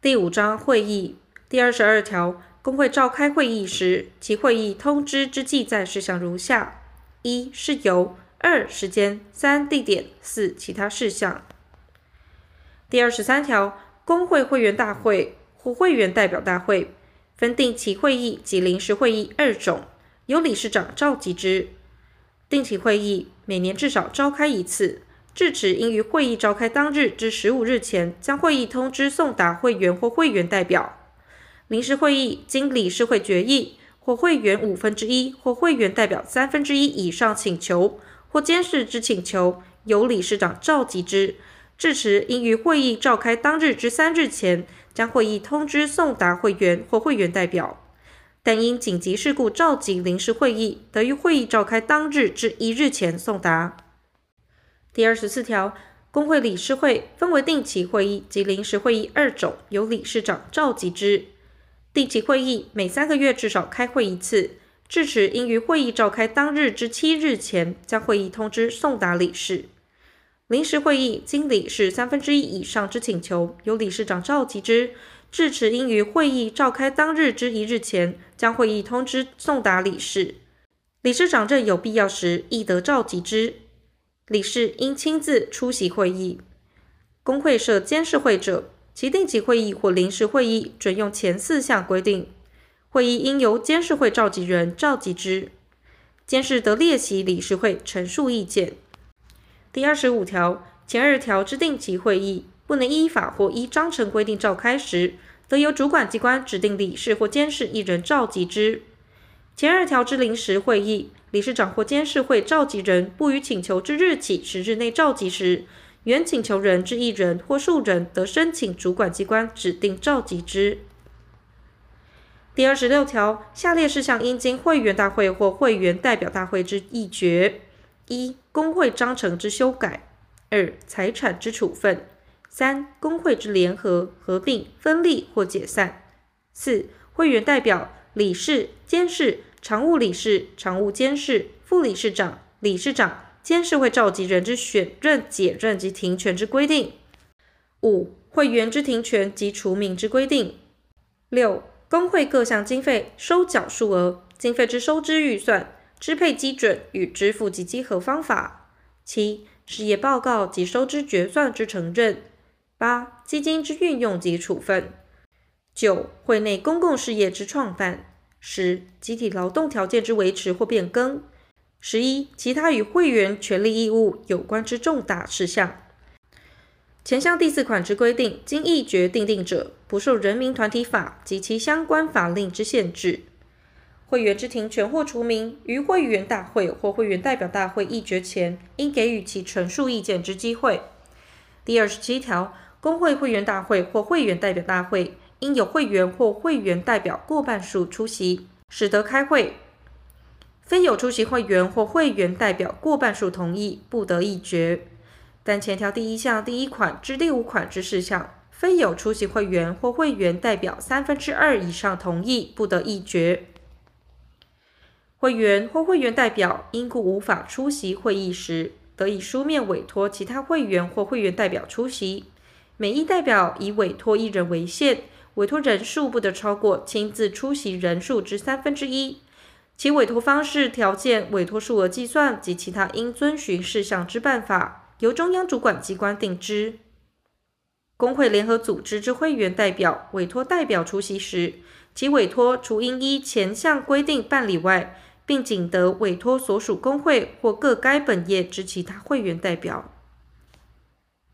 第五章会议第二十二条，工会召开会议时，其会议通知之记载事项如下：一事由，二时间，三地点，四其他事项。第二十三条，工会会员大会或会员代表大会分定期会议及临时会议二种，由理事长召集之。定期会议每年至少召开一次，至此应于会议召开当日之十五日前，将会议通知送达会员或会员代表。临时会议经理事会决议，或会员五分之一或会员代表三分之一以上请求，或监事之请求，由理事长召集之。至此应于会议召开当日之三日前，将会议通知送达会员或会员代表。但因紧急事故召集临时会议，得于会议召开当日至一日前送达。第二十四条，工会理事会分为定期会议及临时会议二种，由理事长召集之。定期会议每三个月至少开会一次，至迟应于会议召开当日之七日前，将会议通知送达理事。临时会议经理事三分之一以上之请求，由理事长召集之。至迟应于会议召开当日之一日前，将会议通知送达理事。理事长认有必要时，亦得召集之。理事应亲自出席会议。公会设监事会者，其定期会议或临时会议准用前四项规定。会议应由监事会召集人召集之。监事得列席理事会陈述意见。第二十五条，前二条之定期会议。不能依法或依章程规定召开时，得由主管机关指定理事或监事一人召集之。前二条之临时会议，理事长或监事会召集人不予请求之日起十日内召集时，原请求人之一人或数人得申请主管机关指定召集之。第二十六条，下列事项应经会员大会或会员代表大会之议决：一、公会章程之修改；二、财产之处分。三、公会之联合、合并、分立或解散；四、会员代表、理事、监事、常务理事、常务监事、副理事长、理事长、监事会召集人之选任、解任及停权之规定；五、会员之停权及除名之规定；六、工会各项经费收缴数额、经费之收支预算、支配基准与支付及稽核方法；七、事业报告及收支决算之承认。八、基金之运用及处分；九、会内公共事业之创办；十、集体劳动条件之维持或变更；十一、其他与会员权利义务有关之重大事项。前项第四款之规定，经议决订定者，不受人民团体法及其相关法令之限制。会员之停权或除名，于会员大会或会员代表大会议决前，应给予其陈述意见之机会。第二十七条。公会会员大会或会员代表大会，应有会员或会员代表过半数出席，始得开会。非有出席会员或会员代表过半数同意，不得议决。但前条第一项第一款至第五款之事项，非有出席会员或会员代表三分之二以上同意，不得议决。会员或会员代表因故无法出席会议时，得以书面委托其他会员或会员代表出席。每一代表以委托一人为限，委托人数不得超过亲自出席人数之三分之一。其委托方式、条件、委托数额计算及其他应遵循事项之办法，由中央主管机关定之。工会联合组织之会员代表委托代表出席时，其委托除应依前项规定办理外，并仅得委托所属工会或各该本业之其他会员代表。